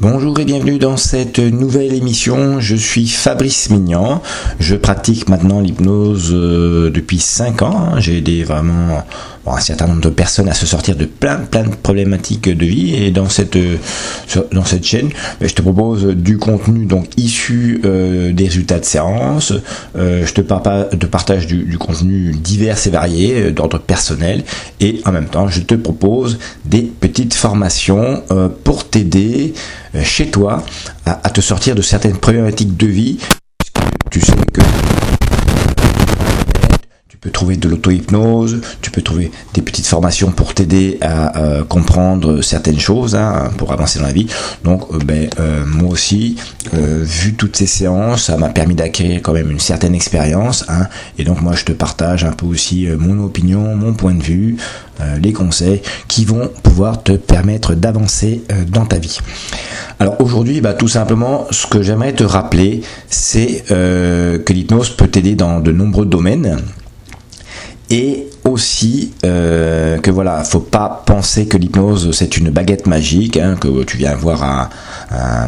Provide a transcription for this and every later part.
Bonjour et bienvenue dans cette nouvelle émission. Je suis Fabrice Mignan. Je pratique maintenant l'hypnose euh, depuis 5 ans. J'ai aidé vraiment un certain nombre de personnes à se sortir de plein plein de problématiques de vie. Et dans cette, euh, dans cette chaîne, je te propose du contenu donc issu euh, des résultats de séance. je te, partage du, contenu divers et varié d'ordre personnel. Et en même temps, je te propose des petites formations pour t'aider euh, chez toi à, te sortir de certaines problématiques de vie. Tu sais que peux trouver de l'auto-hypnose, tu peux trouver des petites formations pour t'aider à euh, comprendre certaines choses, hein, pour avancer dans la vie. Donc, euh, ben, moi aussi, vu toutes ces séances, ça m'a permis d'acquérir quand même une certaine expérience. Hein, et donc, moi, je te partage un peu aussi mon opinion, mon point de vue, les conseils qui vont pouvoir te permettre d'avancer dans ta vie. Alors aujourd'hui, bah, tout simplement, ce que j'aimerais te rappeler, c'est euh, que l'hypnose peut t'aider dans de nombreux domaines. Et aussi euh, que voilà, faut pas penser que l'hypnose c'est une baguette magique, hein, que tu viens voir un,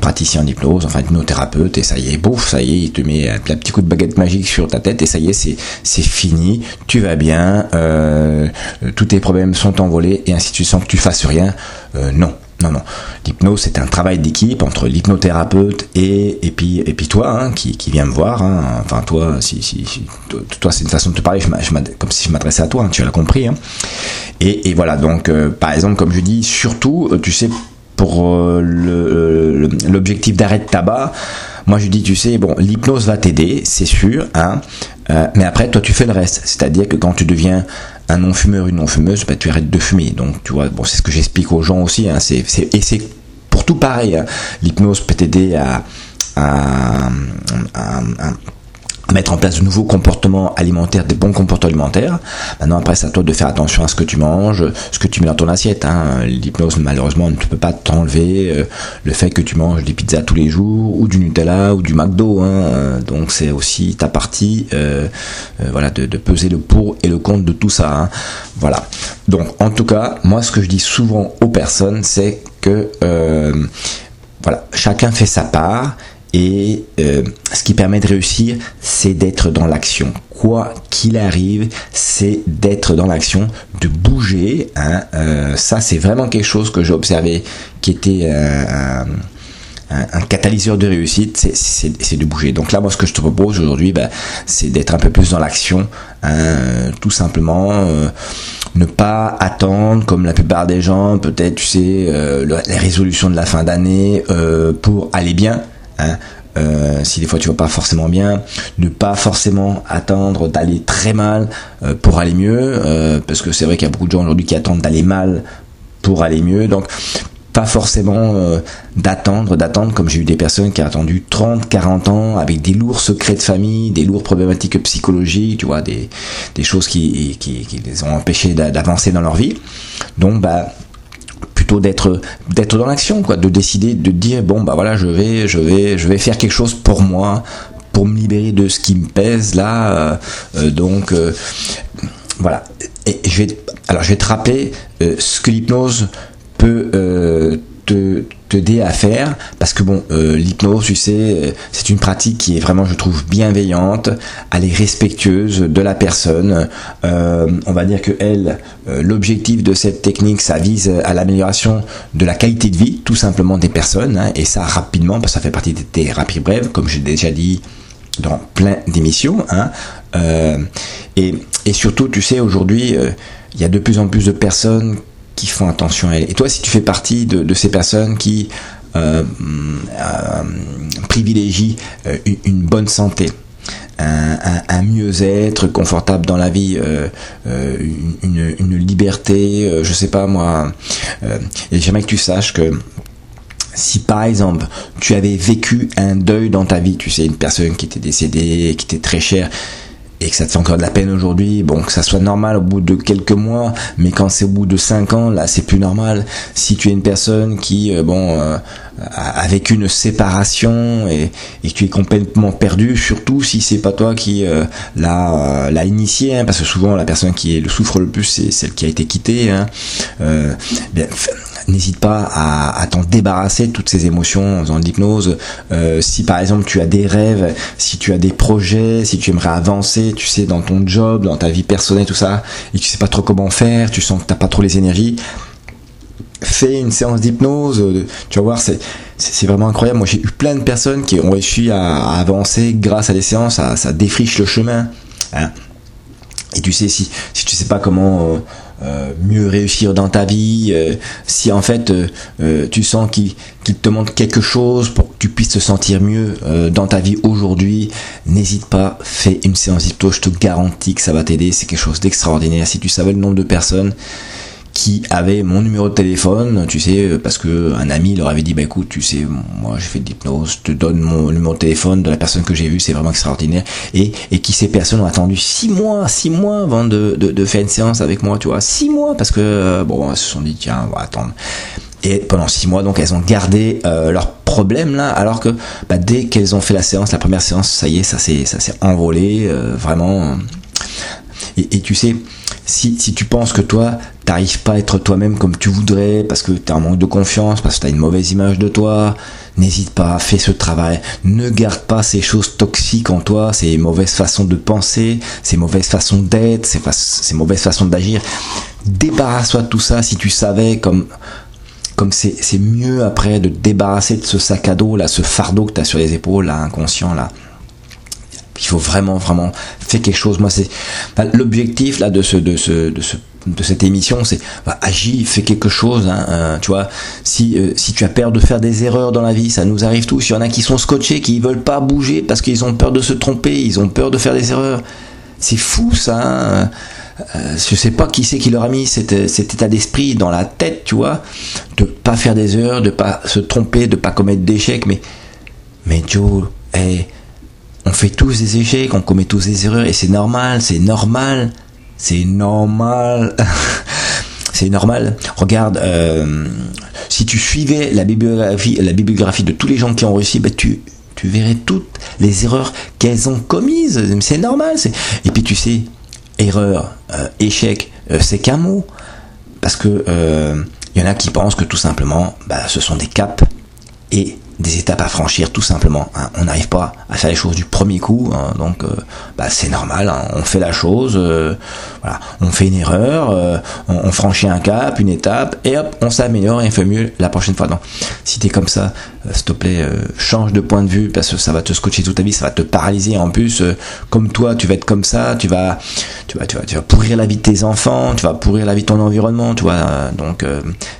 praticien d'hypnose, enfin hypnothérapeute, et ça y est, bouf, ça y est, il te met un, petit coup de baguette magique sur ta tête, et ça y est, c'est, fini, tu vas bien, euh, tous tes problèmes sont envolés, et ainsi tu sens que tu fasses rien. non, non, non. L'hypnose, c'est un travail d'équipe entre l'hypnothérapeute et, et, puis, et puis toi, hein, qui, qui me voir. Hein. Enfin, toi, si, si, toi, c'est une façon de te parler, je comme si je m'adressais à toi, hein, tu l'as compris. Hein. Et, et, voilà, donc, euh, par exemple, comme je dis, surtout, euh, tu sais, pour euh, l'objectif d'arrêt de tabac, moi je dis, tu sais, bon, l'hypnose va t'aider, c'est sûr, hein, mais après, toi, tu fais le reste. C'est-à-dire que quand tu deviens un non-fumeur, une non-fumeuse, bah, tu arrêtes de fumer. Donc, tu vois, bon, c'est ce que j'explique aux gens aussi. Hein, et c'est pour tout pareil. Hein. L'hypnose peut t'aider à, mettre en place de nouveaux comportements alimentaires, des bons comportements alimentaires. Maintenant, après, c'est à toi de faire attention à ce que tu manges, ce que tu mets dans ton assiette. Hein. L'hypnose, malheureusement, ne peut pas t'enlever euh, le fait que tu manges des pizzas tous les jours, ou du Nutella, ou du McDo. Hein. Donc, c'est aussi ta partie, euh, euh, voilà, de, peser le pour et le contre de tout ça. Hein. Voilà. Donc, en tout cas, moi, ce que je dis souvent aux personnes, c'est que voilà, chacun fait sa part et euh, ce qui permet de réussir, c'est d'être dans l'action. Quoi qu'il arrive, c'est d'être dans l'action, de bouger. Hein. Euh, ça, c'est vraiment quelque chose que j'ai observé qui était euh, un, catalyseur de réussite, c'est de bouger. Donc là, moi, ce que je te propose aujourd'hui, ben, c'est d'être un peu plus dans l'action. Hein, tout simplement, ne pas attendre, comme la plupart des gens, peut-être, tu sais, les résolutions de la fin d'année pour aller bien. Hein. Euh, si des fois tu vas pas forcément bien, ne pas forcément attendre d'aller très mal euh, pour aller mieux, euh, parce que c'est vrai qu'il y a beaucoup de gens aujourd'hui qui attendent d'aller mal pour aller mieux, donc pas forcément d'attendre, d'attendre, comme j'ai eu des personnes qui ont attendu 30, 40 ans avec des lourds secrets de famille, des lourdes problématiques psychologiques, tu vois, des, choses qui, qui, qui les ont empêchés d'avancer dans leur vie. Donc, bah, d'être d'être dans l'action quoi de décider de dire bon bah voilà je vais je vais je vais faire quelque chose pour moi pour me libérer de ce qui me pèse là euh, euh, donc euh, voilà. Et alors je vais te rappeler ce que l'hypnose peut te t'aider à faire parce que bon euh, l'hypnose tu sais euh, c'est une pratique qui est vraiment je trouve bienveillante. Elle est respectueuse de la personne. Euh, on va dire que elle l'objectif de cette technique ça vise à l'amélioration de la qualité de vie tout simplement des personnes hein, et ça rapidement parce que ça fait partie des thérapies brèves comme j'ai déjà dit dans plein d'émissions hein, et, et surtout tu sais aujourd'hui il y a de plus en plus de personnes qui font attention à elle. Et toi, si tu fais partie de, ces personnes qui euh, euh, privilégient euh, une, bonne santé, un, mieux-être confortable dans la vie, une, liberté, je sais pas moi, et j'aimerais que tu saches que si par exemple tu avais vécu un deuil dans ta vie, tu sais, une personne qui était décédée, qui était très chère, et que ça te fait encore de la peine aujourd'hui, bon, que ça soit normal au bout de quelques mois, mais quand c'est au bout de cinq ans, là, c'est plus normal. Si tu es une personne qui, euh, bon, euh, a vécu une séparation et, et tu es complètement perdu, surtout si c'est pas toi qui euh, l'a l'a initié, hein, parce que souvent la personne qui le souffre le plus, c'est celle qui a été quittée. Hein. bien, n'hésite pas à, t'en débarrasser de toutes ces émotions en faisant l'hypnose. Euh, si par exemple tu as des rêves, si tu as des projets, si tu aimerais avancer, tu sais, dans ton job, dans ta vie personnelle, tout ça, et tu sais pas trop comment faire, tu sens que t'as pas trop les énergies, fais une séance d'hypnose, euh, tu vas voir, c'est vraiment incroyable. Moi, j'ai eu plein de personnes qui ont réussi à, avancer grâce à des séances, ça, ça défriche le chemin. Hein. Et tu sais, si, si tu sais pas comment euh, euh, mieux réussir dans ta vie, si en fait tu sens qu'il te manque quelque chose pour que tu puisses te sentir mieux dans ta vie aujourd'hui, n'hésite pas, fais une séance d'hypnose, je te garantis que ça va t'aider, c'est quelque chose d'extraordinaire. Si tu savais le nombre de personnes qui avait mon numéro de téléphone, tu sais, parce que un ami leur avait dit, bah écoute, tu sais, moi j'ai fait de l'hypnose, je te donne mon numéro de téléphone de la personne que j'ai vue, c'est vraiment extraordinaire, et, et qui ces personnes ont attendu six mois, six mois avant de, de, faire une séance avec moi, tu vois, six mois, parce que, euh, bon, elles se sont dit, tiens, on va attendre. Et pendant six mois, donc elles ont gardé euh, leurs problèmes là, alors que bah, dès qu'elles ont fait la séance, la première séance, ça y est, ça s'est envolé, euh, vraiment. Et, tu sais, si, tu penses que toi, t'arrives pas à être toi-même comme tu voudrais, parce que tu as un manque de confiance, parce que tu as une mauvaise image de toi, n'hésite pas, fais ce travail. Ne garde pas ces choses toxiques en toi, ces mauvaises façons de penser, ces mauvaises façons d'être, ces, mauvaises façons d'agir. Débarrasse-toi de tout ça si tu savais comme comme c'est mieux après de te débarrasser de ce sac à dos là, ce fardeau que tu as sur les épaules là, inconscient là faut vraiment vraiment faire quelque chose moi c'est l'objectif là de ce de ce de ce de cette émission, c'est bah, agis, fais quelque chose. Hein, euh, tu vois, si euh, si tu as peur de faire des erreurs dans la vie, ça nous arrive tous. Il y en a qui sont scotchés, qui veulent pas bouger parce qu'ils ont peur de se tromper, ils ont peur de faire des erreurs. C'est fou ça. Hein euh, je sais pas qui c'est qui leur a mis cet, état d'esprit dans la tête, tu vois, de pas faire des erreurs, de pas se tromper, de pas commettre d'échecs. Mais mais Joe, hey, on fait tous des échecs, on commet tous des erreurs et c'est normal, c'est normal, c'est normal. c'est normal. Regarde, euh, si tu suivais la bibliographie, de tous les gens qui ont réussi, bah, tu, tu verrais toutes les erreurs qu'elles ont commises. C'est normal. Et puis tu sais, erreur, euh, échec, euh, c'est qu'un mot. Parce que il y en a qui pensent que tout simplement, bah, ce sont des caps et des étapes à franchir tout simplement. Hein. On n'arrive pas à faire les choses du premier coup, hein. donc euh, bah, c'est normal. Hein. On fait la chose, euh, voilà, on fait une erreur, euh, on, franchit un cap, une étape, et hop, on s'améliore et on fait mieux la prochaine fois. Donc, si t'es comme ça, s'il te plaît, change de point de vue parce que ça va te scotcher toute ta vie, ça va te paralyser. En plus, comme toi, tu vas être comme ça, tu vas, tu vas, tu vas, tu vas pourrir la vie de tes enfants, tu vas pourrir la vie de ton environnement, tu vois. donc,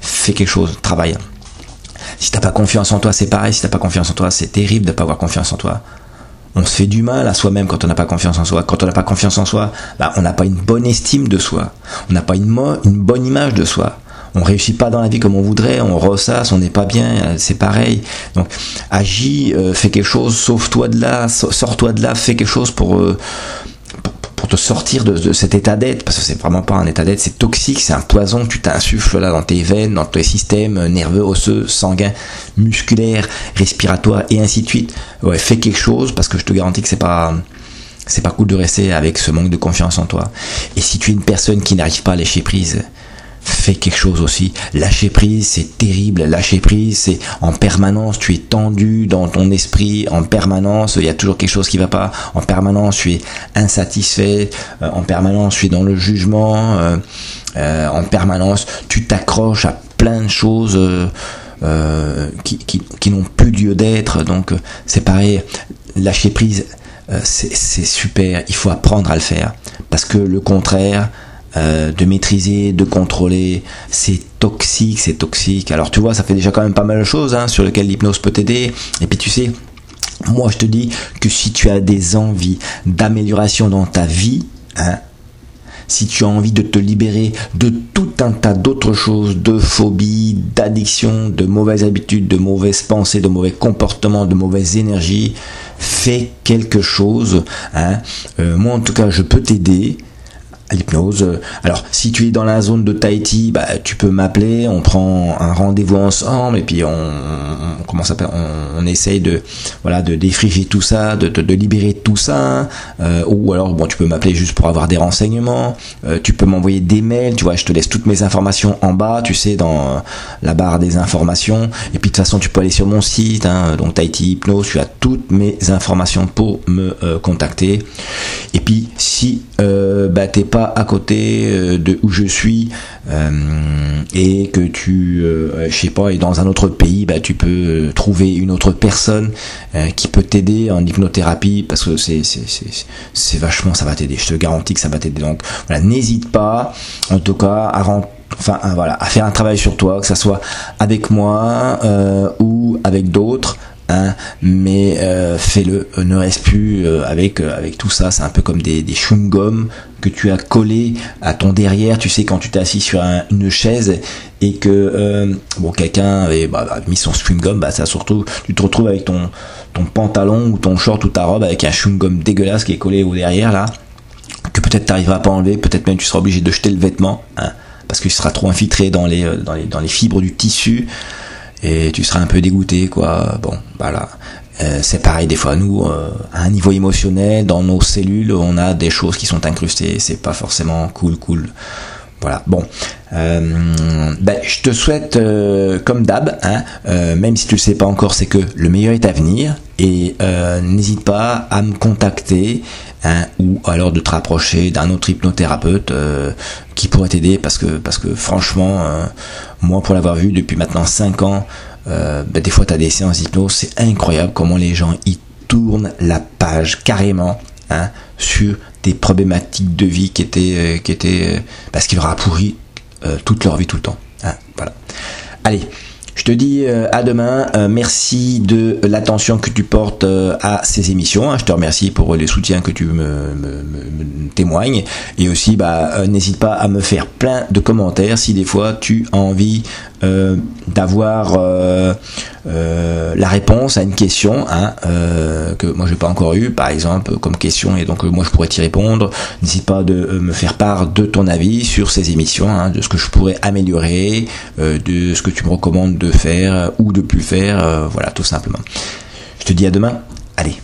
fais quelque chose, travaille. Si t'as pas confiance en toi, c'est pareil. Si t'as pas confiance en toi, c'est terrible de pas avoir confiance en toi. On se fait du mal à soi-même quand on n'a pas confiance en soi. Quand on n'a pas confiance en soi, bah, on n'a pas une bonne estime de soi. On n'a pas une, bonne image de soi. On réussit pas dans la vie comme on voudrait, on ressasse, on n'est pas bien, euh, c'est pareil. Donc agis, euh, fais quelque chose, sauve-toi de là, sors-toi de là, fais quelque chose pour, euh, te sortir de, cet état d'être, parce que c'est vraiment pas un état d'être, c'est toxique, c'est un poison que tu t'insuffles là dans tes veines, dans tes systèmes nerveux, osseux, sanguins, musculaires, respiratoires et ainsi de suite. Ouais, fais quelque chose parce que je te garantis que c'est pas c'est pas cool de rester avec ce manque de confiance en toi. Et si tu es une personne qui n'arrive pas à lâcher prise, fais quelque chose aussi. Lâcher prise, c'est terrible. Lâcher prise, c'est en permanence, tu es tendu dans ton esprit, en permanence, il y a toujours quelque chose qui va pas. En permanence, tu es insatisfait. Euh, en permanence, tu es dans le jugement. Euh, euh, en permanence, tu t'accroches à plein de choses. qui, qui n'ont plus lieu d'être. Donc c'est pareil, lâcher prise, c'est super, il faut apprendre à le faire. Parce que le contraire, euh, de maîtriser, de contrôler. C'est toxique, c'est toxique. Alors tu vois, ça fait déjà quand même pas mal de choses hein, sur lesquelles l'hypnose peut t'aider. Et puis tu sais, moi je te dis que si tu as des envies d'amélioration dans ta vie, hein, si tu as envie de te libérer de tout un tas d'autres choses, de phobies, d'addictions, de mauvaises habitudes, de mauvaises pensées, de mauvais comportements, de mauvaises énergies, fais quelque chose. Hein. Euh, moi en tout cas, je peux t'aider l'hypnose. Alors, si tu es dans la zone de Tahiti, bah, tu peux m'appeler, on prend un rendez-vous ensemble et puis on, on comment s'appelle, on, essaye de, voilà, de défricher tout ça, de, de, libérer tout ça. Euh, ou alors, bon, tu peux m'appeler juste pour avoir des renseignements. Euh, tu peux m'envoyer des mails, tu vois, je te laisse toutes mes informations en bas, tu sais, dans la barre des informations. Et puis de toute façon, tu peux aller sur mon site, hein, donc Tahiti Hypnose, tu as toutes mes informations pour me euh, contacter. Et puis, si bah, t'es pas à côté euh, de où je suis euh, et que tu, je sais pas, es dans un autre pays, bah, tu peux trouver une autre personne qui peut t'aider en hypnothérapie parce que c'est, c'est, c'est, vachement, ça va t'aider. Je te garantis que ça va t'aider. Donc voilà, n'hésite pas, en tout cas, à enfin voilà, à faire un travail sur toi, que ça soit avec moi ou avec d'autres. Hein, mais euh, fais-le, ne reste plus euh, avec euh, avec tout ça. C'est un peu comme des, des chewing-gums que tu as collé à ton derrière. Tu sais quand tu t'es assis sur une chaise et que bon quelqu'un avait bah, mis son chewing-gum, bah ça surtout tu te retrouves avec ton ton pantalon ou ton short ou ta robe avec un chewing-gum dégueulasse qui est collé au derrière là que peut-être tu n'arriveras pas à enlever, peut-être même tu seras obligé de jeter le vêtement hein, parce qu'il sera trop infiltré dans les dans les dans les fibres du tissu et tu seras un peu dégoûté quoi. Bon voilà. Euh, c'est pareil des fois nous euh, à un niveau émotionnel dans nos cellules on a des choses qui sont incrustées. C'est pas forcément cool cool. Voilà. Bon. Euh, ben, je te souhaite euh, comme d'hab hein, euh, même si tu le sais pas encore c'est que le meilleur est à venir. Et n'hésite pas à me contacter hein, ou alors de te rapprocher d'un autre hypnothérapeute qui pourrait t'aider parce que parce que franchement moi pour l'avoir vu depuis maintenant 5 ans ben, des fois tu as des séances d'hypnose c'est incroyable comment les gens y tournent la page carrément hein, sur des problématiques de vie qui étaient, euh, qui étaient euh, parce qu'il leur a pourri euh, toute leur vie tout le temps. Hein, voilà. Allez, je te dis à demain. merci de l'attention que tu portes à ces émissions. Hein. Je te remercie pour les soutiens que tu me, témoignes. Et aussi, bah, n'hésite pas à me faire plein de commentaires si des fois tu as envie euh, d'avoir euh, euh, la réponse à une question hein, que moi j'ai pas encore eu par exemple comme question et donc moi je pourrais t'y répondre. N'hésite pas de me faire part de ton avis sur ces émissions hein, de ce que je pourrais améliorer de ce que tu me recommandes de faire ou de plus faire voilà tout simplement. Je te dis à demain. Allez